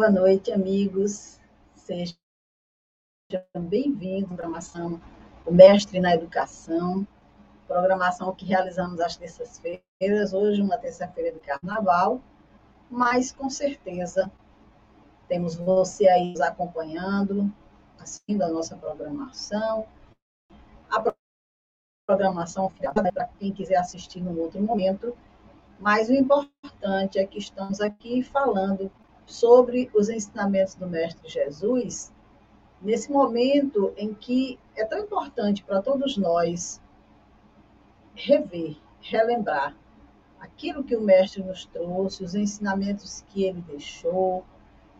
Boa noite, amigos. Sejam bem-vindos à programação O Mestre na Educação, programação que realizamos às terças-feiras, hoje uma terça-feira de carnaval, mas com certeza temos você aí nos acompanhando, assistindo a nossa programação. A programação para quem quiser assistir num outro momento, mas o importante é que estamos aqui falando sobre os ensinamentos do Mestre Jesus, nesse momento em que é tão importante para todos nós rever, relembrar aquilo que o Mestre nos trouxe, os ensinamentos que ele deixou,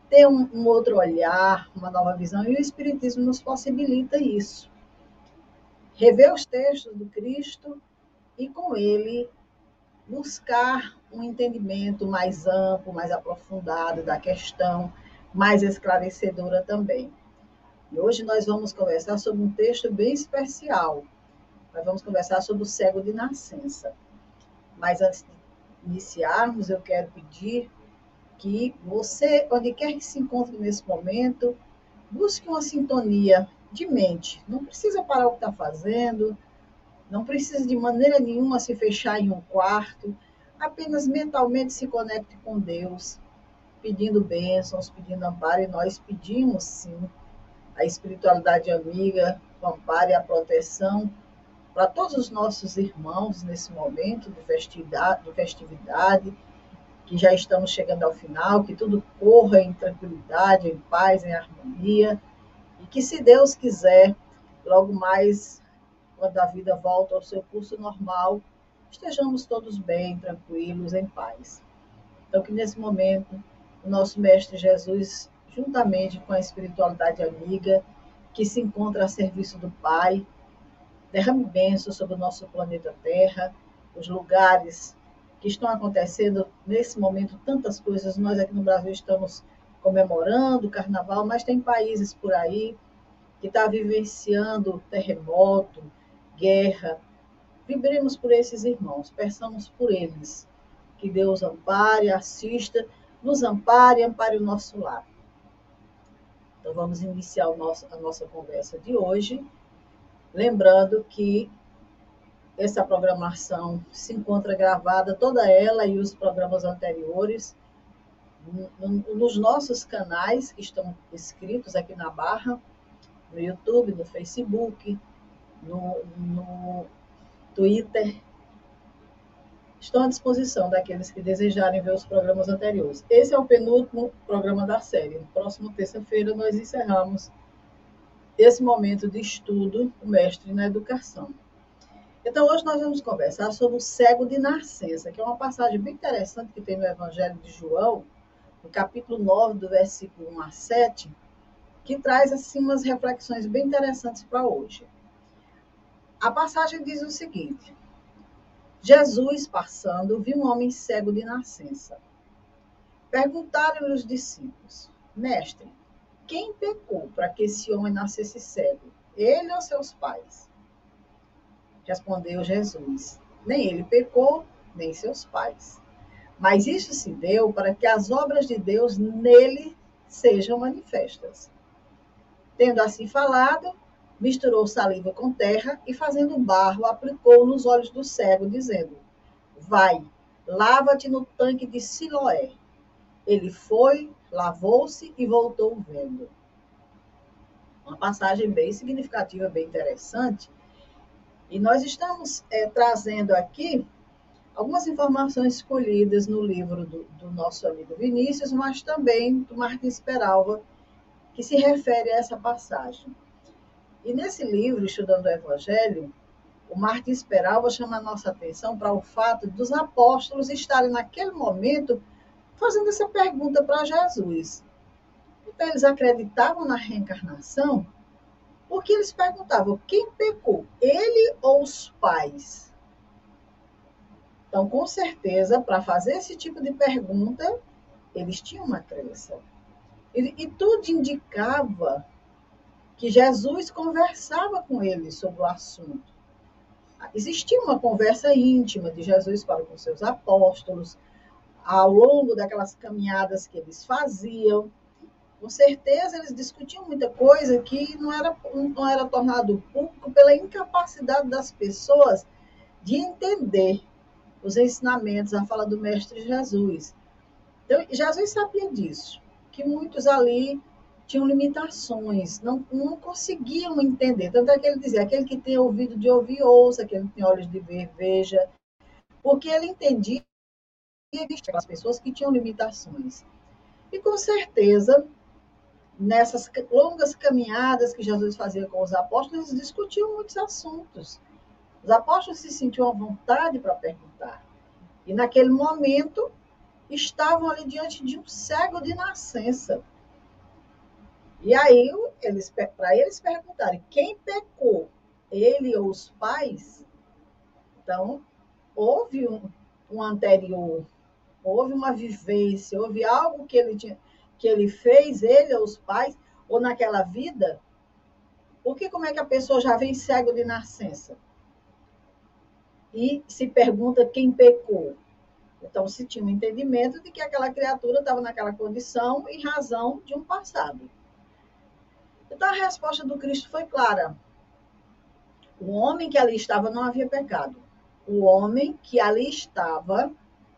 ter um, um outro olhar, uma nova visão, e o Espiritismo nos possibilita isso. Rever os textos do Cristo e, com ele, buscar um entendimento mais amplo, mais aprofundado da questão, mais esclarecedora também. E hoje nós vamos conversar sobre um texto bem especial. Nós vamos conversar sobre o cego de nascença. Mas antes de iniciarmos, eu quero pedir que você, onde quer que se encontre nesse momento, busque uma sintonia de mente. Não precisa parar o que está fazendo, não precisa de maneira nenhuma se fechar em um quarto, apenas mentalmente se conecte com Deus, pedindo bênçãos, pedindo amparo, e nós pedimos sim a espiritualidade amiga, o amparo e a proteção para todos os nossos irmãos nesse momento de festividade, de festividade que já estamos chegando ao final, que tudo corra em tranquilidade, em paz, em harmonia, e que, se Deus quiser, logo mais, quando a vida volta ao seu curso normal, estejamos todos bem, tranquilos, em paz. Então, que nesse momento, o nosso Mestre Jesus, juntamente com a espiritualidade amiga, que se encontra a serviço do Pai, derrame bênçãos sobre o nosso planeta Terra, os lugares que estão acontecendo nesse momento tantas coisas. Nós aqui no Brasil estamos comemorando o carnaval, mas tem países por aí que estão tá vivenciando terremoto, guerra. Vibremos por esses irmãos, peçamos por eles. Que Deus ampare, assista, nos ampare ampare o nosso lar. Então, vamos iniciar nosso, a nossa conversa de hoje, lembrando que essa programação se encontra gravada, toda ela e os programas anteriores, nos nossos canais que estão escritos aqui na barra, no YouTube, no Facebook, no, no Twitter. Estão à disposição daqueles que desejarem ver os programas anteriores. Esse é o penúltimo programa da série. Próxima terça-feira nós encerramos esse momento de estudo, o mestre na educação. Então, hoje nós vamos conversar sobre o cego de nascença, que é uma passagem bem interessante que tem no Evangelho de João, no capítulo 9, do versículo 1 a 7, que traz assim umas reflexões bem interessantes para hoje. A passagem diz o seguinte: Jesus, passando, viu um homem cego de nascença. Perguntaram-lhe os discípulos: Mestre, quem pecou para que esse homem nascesse cego? Ele ou seus pais? Respondeu Jesus: Nem ele pecou, nem seus pais. Mas isso se deu para que as obras de Deus nele sejam manifestas. Tendo assim falado, misturou saliva com terra e, fazendo barro, aplicou nos olhos do cego, dizendo: Vai, lava-te no tanque de Siloé. Ele foi, lavou-se e voltou vendo. Uma passagem bem significativa, bem interessante, e nós estamos é, trazendo aqui algumas informações escolhidas no livro do, do, nosso amigo Vinícius, mas também do Martins Peralva, que se refere a essa passagem. E nesse livro, Estudando o Evangelho, o Martins Peralva chama a nossa atenção para o fato dos apóstolos estarem naquele momento fazendo essa pergunta para Jesus. Então, eles acreditavam na reencarnação, porque eles perguntavam quem pecou, ele ou os pais? Então, com certeza, para fazer esse tipo de pergunta, eles tinham uma crença. E, e tudo indicava que Jesus conversava com eles sobre o assunto. Existia uma conversa íntima de Jesus para com seus apóstolos, ao longo daquelas caminhadas que eles faziam. Com certeza eles discutiam muita coisa que não era, não era tornado público pela incapacidade das pessoas de entender os ensinamentos, a fala do Mestre Jesus. Então, Jesus sabia disso, que muitos ali tinham limitações, não, não conseguiam entender. Tanto é que ele dizia: aquele que tem ouvido de ouvir, ouça, aquele que tem olhos de ver, veja. Porque ele entendia que as pessoas que tinham limitações. E com certeza, nessas longas caminhadas que Jesus fazia com os apóstolos, eles discutiam muitos assuntos. Os apóstolos se sentiam à vontade para perguntar. E naquele momento, estavam ali diante de um cego de nascença. E aí, eles, para eles perguntarem quem pecou, ele ou os pais, então, houve um, um anterior, houve uma vivência, houve algo que ele, tinha, que ele fez, ele ou os pais, ou naquela vida, porque como é que a pessoa já vem cego de nascença? E se pergunta quem pecou. Então, se tinha um entendimento de que aquela criatura estava naquela condição em razão de um passado. Então a resposta do Cristo foi clara. O homem que ali estava não havia pecado. O homem que ali estava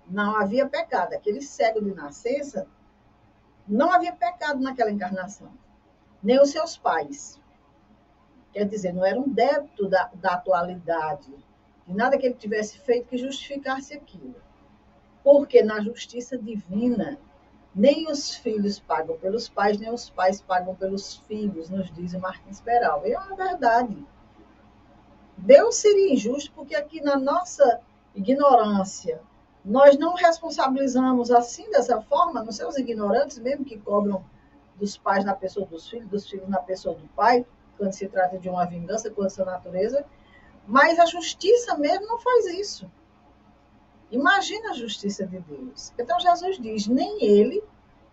não havia pecado. Aquele cego de nascença não havia pecado naquela encarnação. Nem os seus pais. Quer dizer, não era um débito da, da atualidade, de nada que ele tivesse feito que justificasse aquilo. Porque na justiça divina, nem os filhos pagam pelos pais, nem os pais pagam pelos filhos, nos diz o Martins Peral. E é uma verdade. Deus seria injusto porque aqui na nossa ignorância, nós não responsabilizamos assim, dessa forma, não somos ignorantes, mesmo que cobram dos pais na pessoa dos filhos, dos filhos na pessoa do pai, quando se trata de uma vingança contra a natureza, mas a justiça mesmo não faz isso. Imagina a justiça de Deus. Então Jesus diz: nem ele,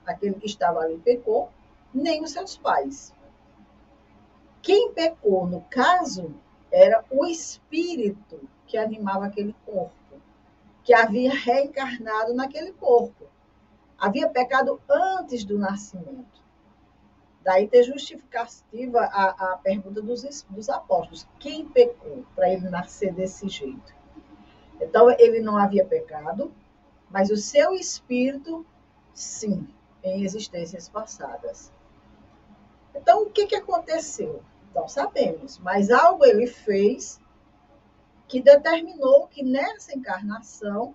aquele que estava ali, pecou, nem os seus pais. Quem pecou, no caso, era o espírito que animava aquele corpo, que havia reencarnado naquele corpo. Havia pecado antes do nascimento. Daí ter justificativa a, a pergunta dos, dos apóstolos: quem pecou para ele nascer desse jeito? Então, ele não havia pecado, mas o seu espírito, sim, em existências passadas. Então, o que, que aconteceu? Não sabemos, mas algo ele fez que determinou que nessa encarnação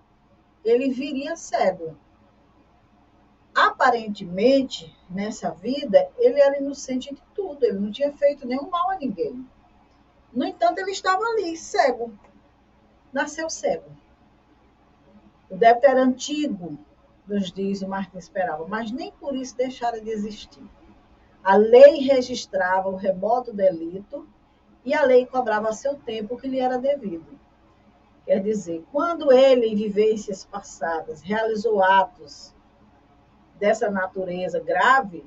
ele viria cego. Aparentemente, nessa vida, ele era inocente de tudo, ele não tinha feito nenhum mal a ninguém. No entanto, ele estava ali, cego nasceu cego. O débito era antigo, nos diz o Martins Esperava, mas nem por isso deixara de existir. A lei registrava o remoto delito e a lei cobrava a seu tempo o que lhe era devido. Quer dizer, quando ele, em vivências passadas, realizou atos dessa natureza grave,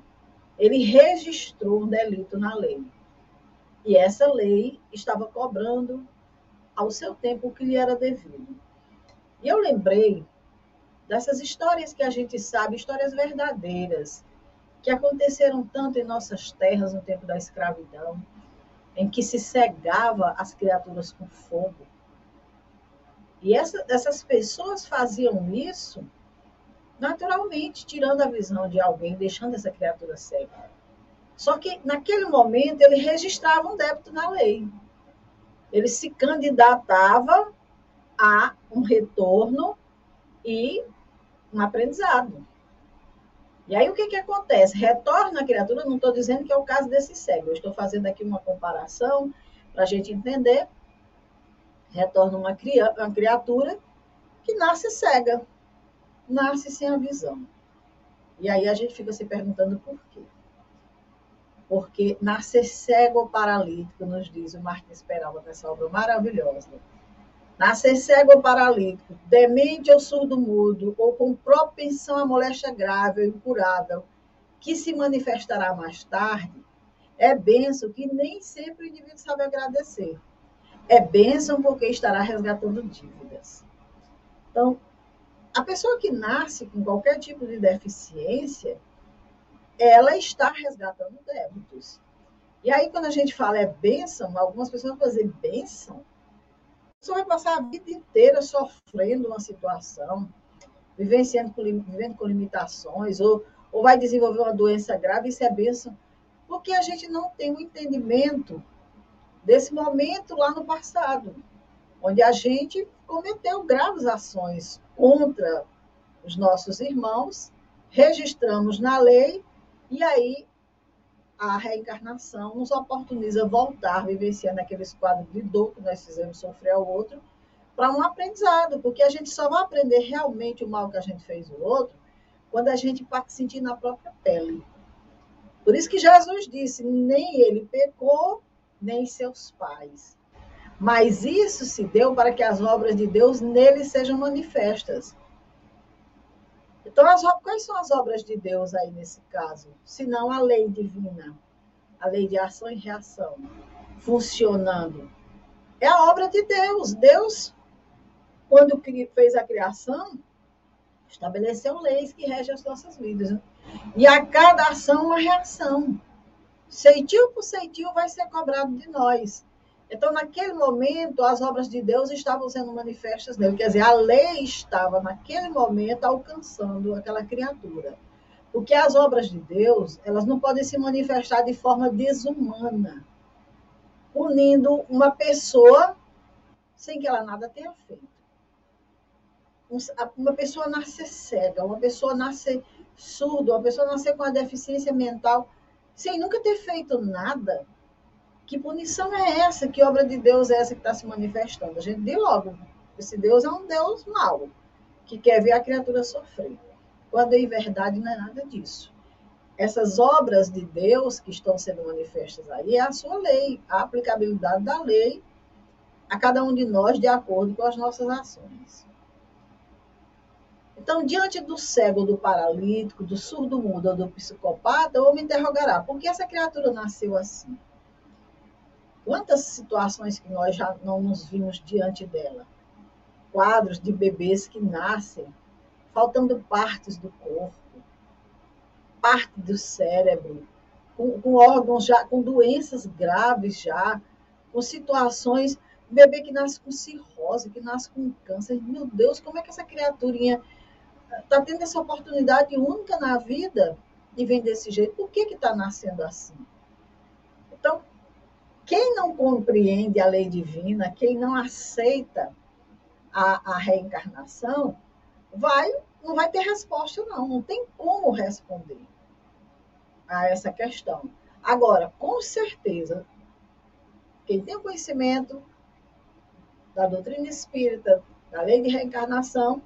ele registrou um delito na lei. E essa lei estava cobrando ao seu tempo o que lhe era devido. E eu lembrei dessas histórias que a gente sabe, histórias verdadeiras, que aconteceram tanto em nossas terras no tempo da escravidão, em que se cegava as criaturas com fogo. E essa, essas pessoas faziam isso naturalmente, tirando a visão de alguém, deixando essa criatura cega. Só que naquele momento ele registrava um débito na lei ele se candidatava a um retorno e um aprendizado. E aí o que, que acontece? Retorna a criatura, não estou dizendo que é o caso desse cego, eu estou fazendo aqui uma comparação para a gente entender. Retorna uma, uma criatura que nasce cega, nasce sem a visão. E aí a gente fica se perguntando por quê porque nascer cego ou paralítico, nos diz o Martins Peralta nessa obra maravilhosa. Nascer cego ou paralítico, demente ou surdo-mudo, ou com propensão à moléstia grave ou incurável, que se manifestará mais tarde, é bênção que nem sempre o indivíduo sabe agradecer. É bênção porque estará resgatando dívidas. Então, a pessoa que nasce com qualquer tipo de deficiência, ela está resgatando débitos. E aí, quando a gente fala é bênção, algumas pessoas vão dizer bênção. Você vai passar a vida inteira sofrendo uma situação, vivenciando com, vivendo com limitações, ou, ou vai desenvolver uma doença grave, isso é bênção. Porque a gente não tem um entendimento desse momento lá no passado, onde a gente cometeu graves ações contra os nossos irmãos, registramos na lei, e aí a reencarnação nos oportuniza voltar, vivenciando aqueles quadros de dor que nós fizemos sofrer ao outro, para um aprendizado, porque a gente só vai aprender realmente o mal que a gente fez ao outro quando a gente sentir na própria pele. Por isso que Jesus disse: nem ele pecou, nem seus pais. Mas isso se deu para que as obras de Deus nele sejam manifestas. Então, as, quais são as obras de Deus aí nesse caso? Se não a lei divina, a lei de ação e reação, funcionando. É a obra de Deus. Deus, quando fez a criação, estabeleceu leis que regem as nossas vidas. Né? E a cada ação, uma reação. Ceitil por ceitil vai ser cobrado de nós. Então, naquele momento, as obras de Deus estavam sendo manifestas nele. Quer dizer, a lei estava, naquele momento, alcançando aquela criatura. Porque as obras de Deus, elas não podem se manifestar de forma desumana, punindo uma pessoa sem que ela nada tenha feito. Uma pessoa nascer cega, uma pessoa nascer surda, uma pessoa nascer com uma deficiência mental, sem nunca ter feito nada, que punição é essa? Que obra de Deus é essa que está se manifestando? A gente diz logo, esse Deus é um Deus mau, que quer ver a criatura sofrer. Quando em verdade não é nada disso. Essas obras de Deus que estão sendo manifestas aí é a sua lei, a aplicabilidade da lei a cada um de nós de acordo com as nossas ações. Então, diante do cego, do paralítico, do surdo-mudo ou do psicopata, o homem interrogará: por que essa criatura nasceu assim? Quantas situações que nós já não nos vimos diante dela? Quadros de bebês que nascem faltando partes do corpo, parte do cérebro, com, com órgãos já, com doenças graves já, com situações bebê que nasce com cirrose, que nasce com câncer. Meu Deus, como é que essa criaturinha está tendo essa oportunidade única na vida e vem desse jeito? Por que está nascendo assim? Quem não compreende a lei divina, quem não aceita a, a reencarnação, vai, não vai ter resposta, não. Não tem como responder a essa questão. Agora, com certeza, quem tem o conhecimento da doutrina espírita, da lei de reencarnação,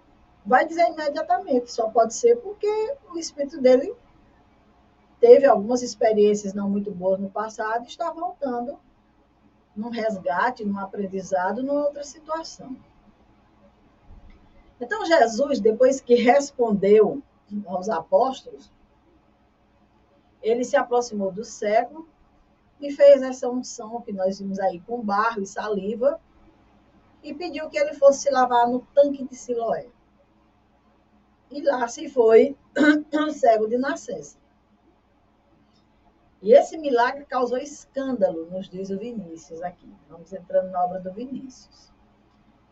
vai dizer imediatamente, só pode ser porque o espírito dele teve algumas experiências não muito boas no passado e está voltando num resgate, num aprendizado, numa outra situação. Então, Jesus, depois que respondeu aos apóstolos, ele se aproximou do cego e fez essa unção que nós vimos aí com barro e saliva e pediu que ele fosse se lavar no tanque de Siloé. E lá se foi o cego de nascença. E esse milagre causou escândalo, nos diz o Vinícius aqui. Vamos entrando na obra do Vinícius.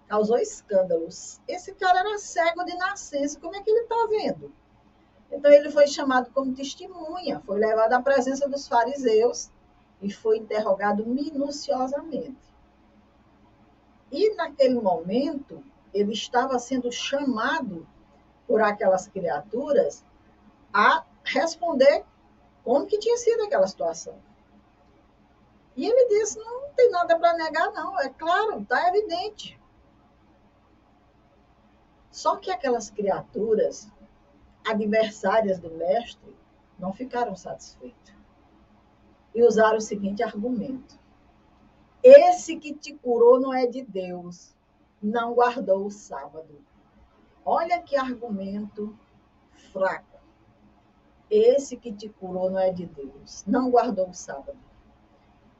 Causou escândalos. Esse cara era cego de nascença, como é que ele está vendo? Então ele foi chamado como testemunha, foi levado à presença dos fariseus e foi interrogado minuciosamente. E naquele momento, ele estava sendo chamado por aquelas criaturas a responder como que tinha sido aquela situação. E ele disse: não, tem nada para negar, não. É claro, está evidente. Só que aquelas criaturas adversárias do mestre não ficaram satisfeitas. E usaram o seguinte argumento: Esse que te curou não é de Deus, não guardou o sábado. Olha que argumento fraco. Esse que te curou não é de Deus, não guardou o sábado.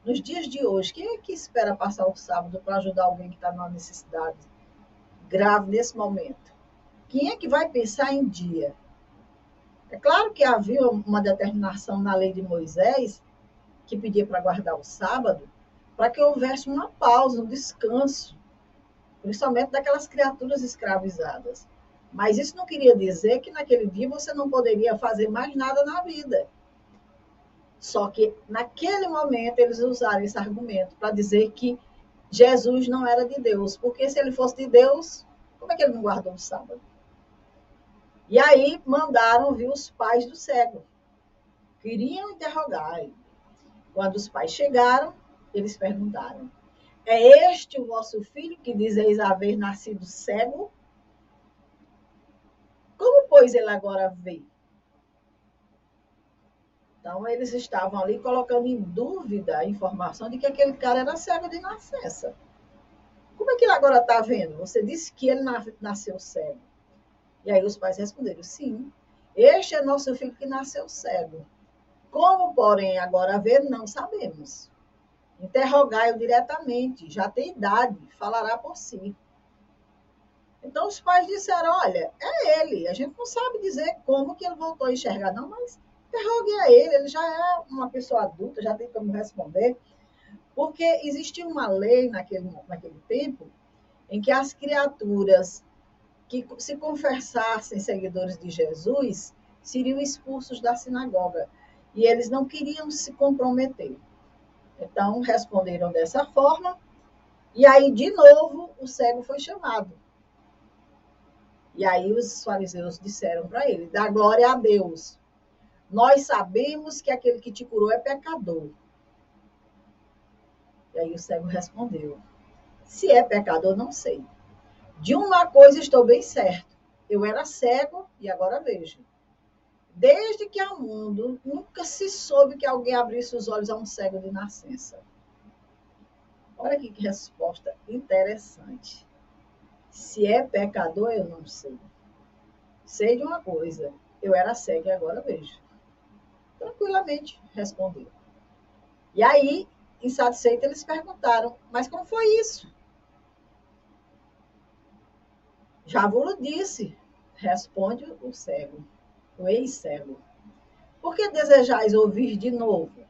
Nos dias de hoje, quem é que espera passar o sábado para ajudar alguém que está numa necessidade grave nesse momento? Quem é que vai pensar em dia? É claro que havia uma determinação na lei de Moisés que pedia para guardar o sábado, para que houvesse uma pausa, um descanso, principalmente daquelas criaturas escravizadas. Mas isso não queria dizer que naquele dia você não poderia fazer mais nada na vida. Só que naquele momento eles usaram esse argumento para dizer que Jesus não era de Deus, porque se ele fosse de Deus, como é que ele não guardou o sábado? E aí mandaram vir os pais do cego. Queriam interrogar. Quando os pais chegaram, eles perguntaram: É este o vosso filho que dizeis haver nascido cego? Como, pois, ele agora vê? Então, eles estavam ali colocando em dúvida a informação de que aquele cara era cego de nascença. Como é que ele agora está vendo? Você disse que ele nasceu cego. E aí os pais responderam: sim, este é nosso filho que nasceu cego. Como, porém, agora ver, não sabemos. Interrogai-o diretamente, já tem idade, falará por si. Então os pais disseram: olha, é ele. A gente não sabe dizer como que ele voltou a enxergar, não, mas interrogue a ele, ele já é uma pessoa adulta, já tem como responder. Porque existia uma lei naquele, naquele tempo em que as criaturas que se confessassem seguidores de Jesus seriam expulsos da sinagoga. E eles não queriam se comprometer. Então, responderam dessa forma. E aí, de novo, o cego foi chamado. E aí os fariseus disseram para ele: dá glória a Deus. Nós sabemos que aquele que te curou é pecador. E aí o cego respondeu: Se é pecador, não sei. De uma coisa estou bem certo: eu era cego e agora vejo. Desde que há mundo, nunca se soube que alguém abrisse os olhos a um cego de nascença. Olha que resposta interessante. Se é pecador, eu não sei. Sei de uma coisa: eu era cego e agora vejo. Tranquilamente respondeu. E aí, insatisfeito, eles perguntaram: Mas como foi isso? Vos disse, responde o cego, o ex-cego. Por que desejais ouvir de novo?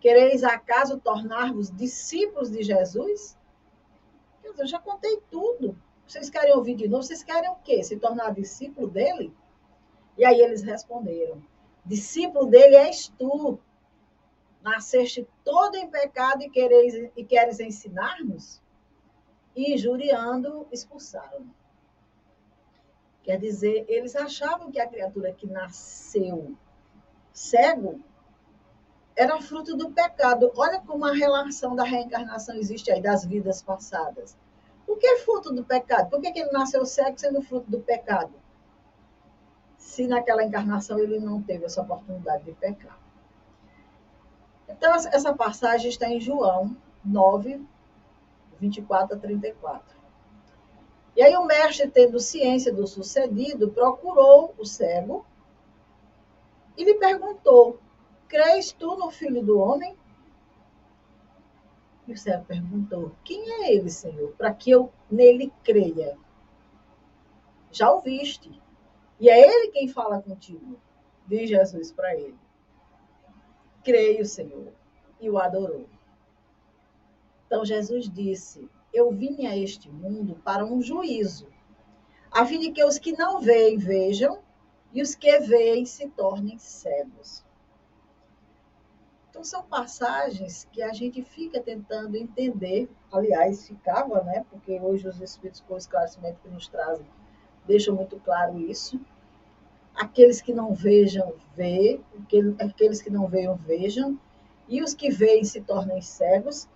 Quereis acaso tornar-vos discípulos de Jesus? Eu já contei tudo. Vocês querem ouvir de novo? Vocês querem o quê? Se tornar discípulo dele? E aí eles responderam: Discípulo dele és tu. Nasceste todo em pecado e queres, e queres ensinar-nos? E injuriando, expulsaram. Quer dizer, eles achavam que a criatura que nasceu cego era fruto do pecado. Olha como a relação da reencarnação existe aí, das vidas passadas. Por que fruto do pecado? Por que, que ele nasceu cego sendo fruto do pecado? Se naquela encarnação ele não teve essa oportunidade de pecar. Então, essa passagem está em João 9, 24 a 34. E aí o mestre, tendo ciência do sucedido, procurou o cego e lhe perguntou: Crês tu no filho do homem? E o cego perguntou: Quem é ele, Senhor, para que eu nele creia? Já o viste. E é ele quem fala contigo. Diz Jesus para ele. Creio, Senhor. E o adorou. Então Jesus disse: Eu vim a este mundo para um juízo, a fim de que os que não veem vejam e os que veem se tornem cegos. Então, são passagens que a gente fica tentando entender. Aliás, ficava, né? Porque hoje os Espíritos, com o esclarecimento que nos trazem, deixam muito claro isso. Aqueles que não vejam, vê. Aqueles que não vejam, vejam. E os que veem se tornem cegos.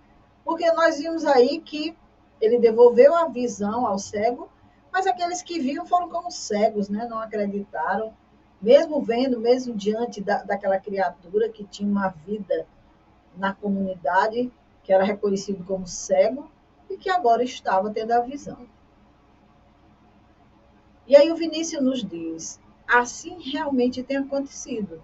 Porque nós vimos aí que ele devolveu a visão ao cego, mas aqueles que viam foram como cegos, né? Não acreditaram mesmo vendo, mesmo diante da, daquela criatura que tinha uma vida na comunidade, que era reconhecido como cego e que agora estava tendo a visão. E aí o Vinícius nos diz: assim realmente tem acontecido.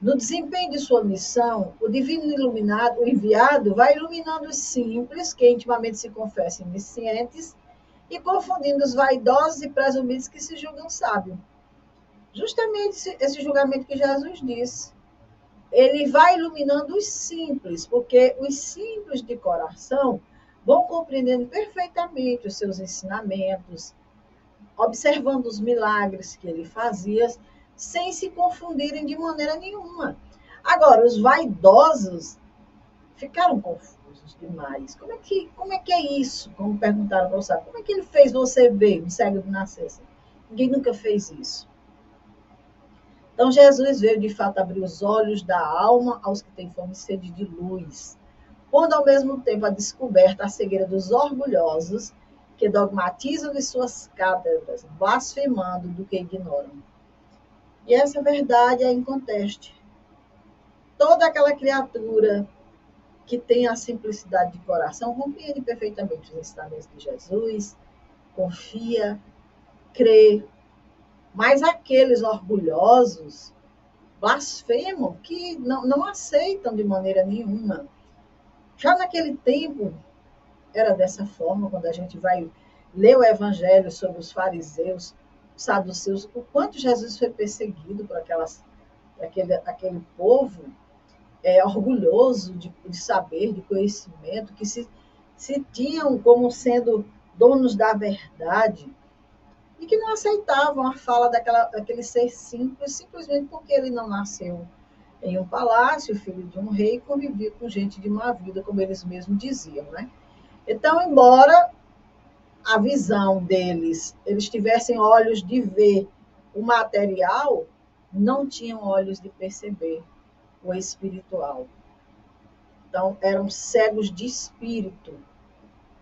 No desempenho de sua missão, o divino iluminado, o enviado, vai iluminando os simples, que intimamente se confessam oniscientes, e confundindo os vaidosos e presumidos que se julgam sábios Justamente esse julgamento que Jesus disse. Ele vai iluminando os simples, porque os simples de coração vão compreendendo perfeitamente os seus ensinamentos, observando os milagres que ele fazia, sem se confundirem de maneira nenhuma. Agora, os vaidosos ficaram confusos demais. Como é que, como é, que é isso? Como perguntaram para o sábio, como é que ele fez você ver um cego de nascença? Ninguém nunca fez isso. Então, Jesus veio de fato abrir os olhos da alma aos que têm fome e sede de luz, pondo ao mesmo tempo a descoberta a cegueira dos orgulhosos que dogmatizam de suas cátedras, blasfemando do que ignoram. E essa verdade é inconteste. Toda aquela criatura que tem a simplicidade de coração compreende perfeitamente os ensinamentos de Jesus, confia, crê, mas aqueles orgulhosos blasfemam, que não, não aceitam de maneira nenhuma. Já naquele tempo, era dessa forma, quando a gente vai ler o evangelho sobre os fariseus, os saduceus, o quanto Jesus foi perseguido por aquelas, aquele, aquele povo é, orgulhoso de, de saber, de conhecimento, que se, se tinham como sendo donos da verdade, e que não aceitavam a fala daquela, daquele ser simples, simplesmente porque ele não nasceu em um palácio, filho de um rei, convivia com gente de má vida, como eles mesmos diziam. Né? Então, embora a visão deles, eles tivessem olhos de ver o material, não tinham olhos de perceber o espiritual. Então, eram cegos de espírito,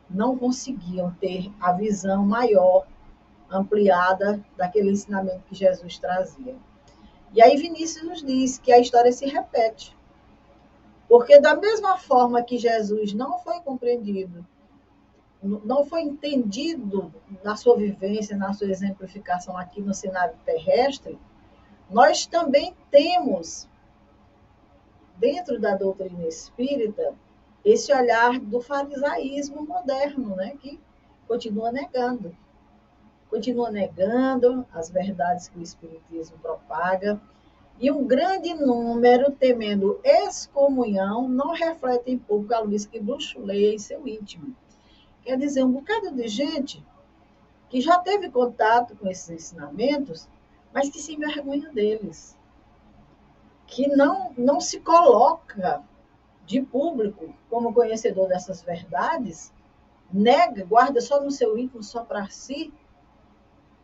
não conseguiam ter a visão maior ampliada daquele ensinamento que Jesus trazia. E aí Vinícius nos diz que a história se repete. Porque da mesma forma que Jesus não foi compreendido, não foi entendido na sua vivência, na sua exemplificação aqui no cenário terrestre, nós também temos dentro da doutrina espírita esse olhar do farisaísmo moderno, né, que continua negando continua negando as verdades que o Espiritismo propaga, e um grande número temendo excomunhão não refletem pouco a luz que bruxuleia em seu íntimo. Quer dizer, um bocado de gente que já teve contato com esses ensinamentos, mas que se envergonha deles, que não, não se coloca de público como conhecedor dessas verdades, nega, guarda só no seu íntimo, só para si,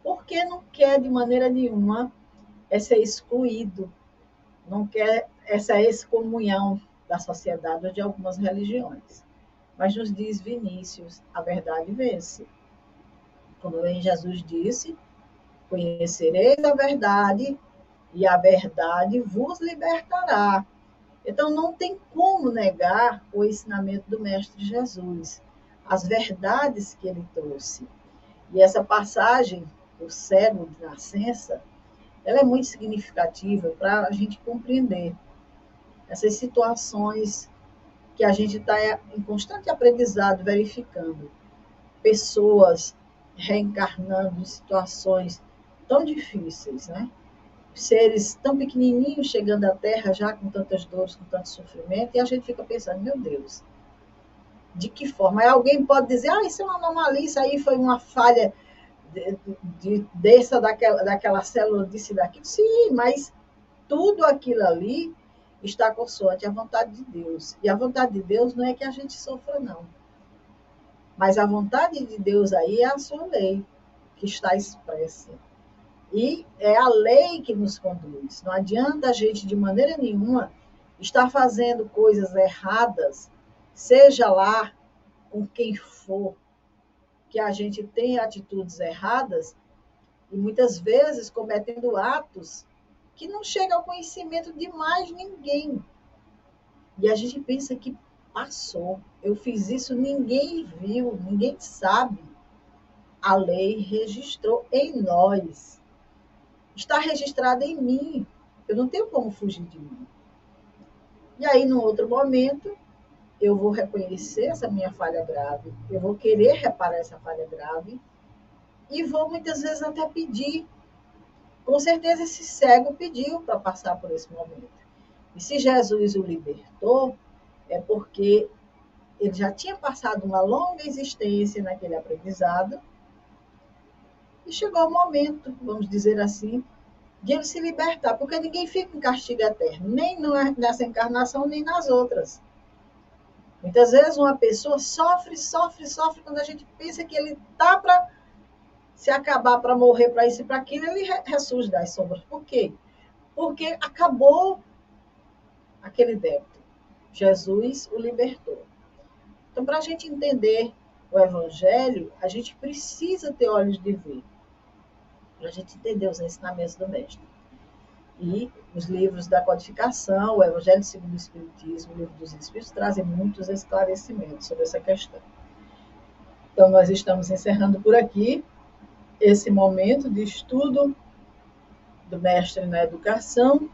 porque não quer de maneira nenhuma ser excluído, não quer essa excomunhão da sociedade ou de algumas religiões. Mas nos diz Vinícius, a verdade vence. Como Jesus disse, conhecereis a verdade e a verdade vos libertará. Então não tem como negar o ensinamento do mestre Jesus, as verdades que ele trouxe. E essa passagem o cego de nascença, ela é muito significativa para a gente compreender essas situações que a gente está em constante aprendizado, verificando. Pessoas reencarnando em situações tão difíceis, né? Seres tão pequenininhos chegando à Terra já com tantas dores, com tanto sofrimento, e a gente fica pensando, meu Deus, de que forma? Aí alguém pode dizer, ah, isso é uma anomalia, isso aí foi uma falha de, de, dessa, daquela, daquela célula disso e daquilo. Sim, mas tudo aquilo ali está consoante a vontade de Deus. E a vontade de Deus não é que a gente sofra, não. Mas a vontade de Deus aí é a sua lei, que está expressa. E é a lei que nos conduz. Não adianta a gente, de maneira nenhuma, estar fazendo coisas erradas, seja lá com quem for, que a gente tem atitudes erradas e muitas vezes cometendo atos que não chegam ao conhecimento de mais ninguém. E a gente pensa que passou, eu fiz isso, ninguém viu, ninguém sabe. A lei registrou em nós. Está registrada em mim. Eu não tenho como fugir de mim. E aí, num outro momento, eu vou reconhecer essa minha falha grave, eu vou querer reparar essa falha grave e vou muitas vezes até pedir Com certeza esse cego pediu para passar por esse momento. E se Jesus o libertou, é porque ele já tinha passado uma longa existência naquele aprendizado e chegou o momento, vamos dizer assim, de ele se libertar, porque ninguém fica em castigo eterno, nem nessa encarnação, nem nas outras. Muitas vezes uma pessoa sofre, sofre, sofre, quando a gente pensa que ele está para se acabar, para morrer, para isso e para aquilo, ele ressurge das sombras. Por quê? Porque acabou aquele débito. Jesus o libertou. Então, para a gente entender o Evangelho, a gente precisa ter olhos de ver para a gente entender os ensinamentos do Mestre. E os livros da codificação, o Evangelho segundo o Espiritismo, o Livro dos Espíritos, trazem muitos esclarecimentos sobre essa questão. Então, nós estamos encerrando por aqui esse momento de estudo do Mestre na Educação,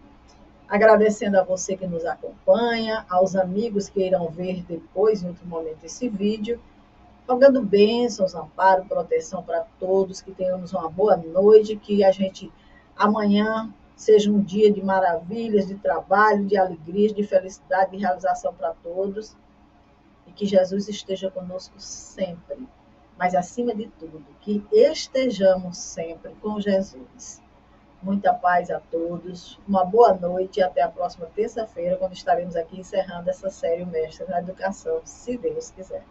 agradecendo a você que nos acompanha, aos amigos que irão ver depois, em outro momento, esse vídeo rogando bênçãos, amparo, proteção para todos, que tenhamos uma boa noite, que a gente amanhã seja um dia de maravilhas, de trabalho, de alegrias, de felicidade, de realização para todos. E que Jesus esteja conosco sempre. Mas, acima de tudo, que estejamos sempre com Jesus. Muita paz a todos, uma boa noite e até a próxima terça-feira, quando estaremos aqui encerrando essa série Mestre na Educação, se Deus quiser.